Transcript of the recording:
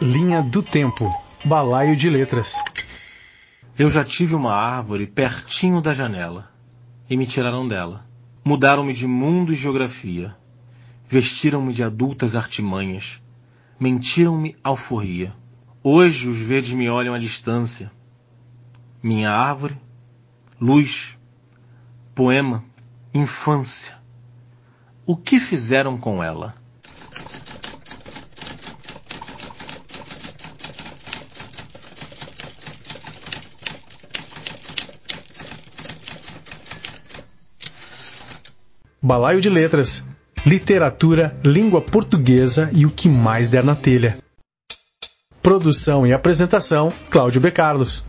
Linha do Tempo. Balaio de Letras. Eu já tive uma árvore pertinho da janela e me tiraram dela. Mudaram-me de mundo e geografia. Vestiram-me de adultas artimanhas. Mentiram-me alforria. Hoje os verdes me olham à distância. Minha árvore, luz, poema, infância. O que fizeram com ela? Balaio de Letras. Literatura, língua portuguesa e o que mais der na telha. Produção e apresentação: Cláudio B. Carlos.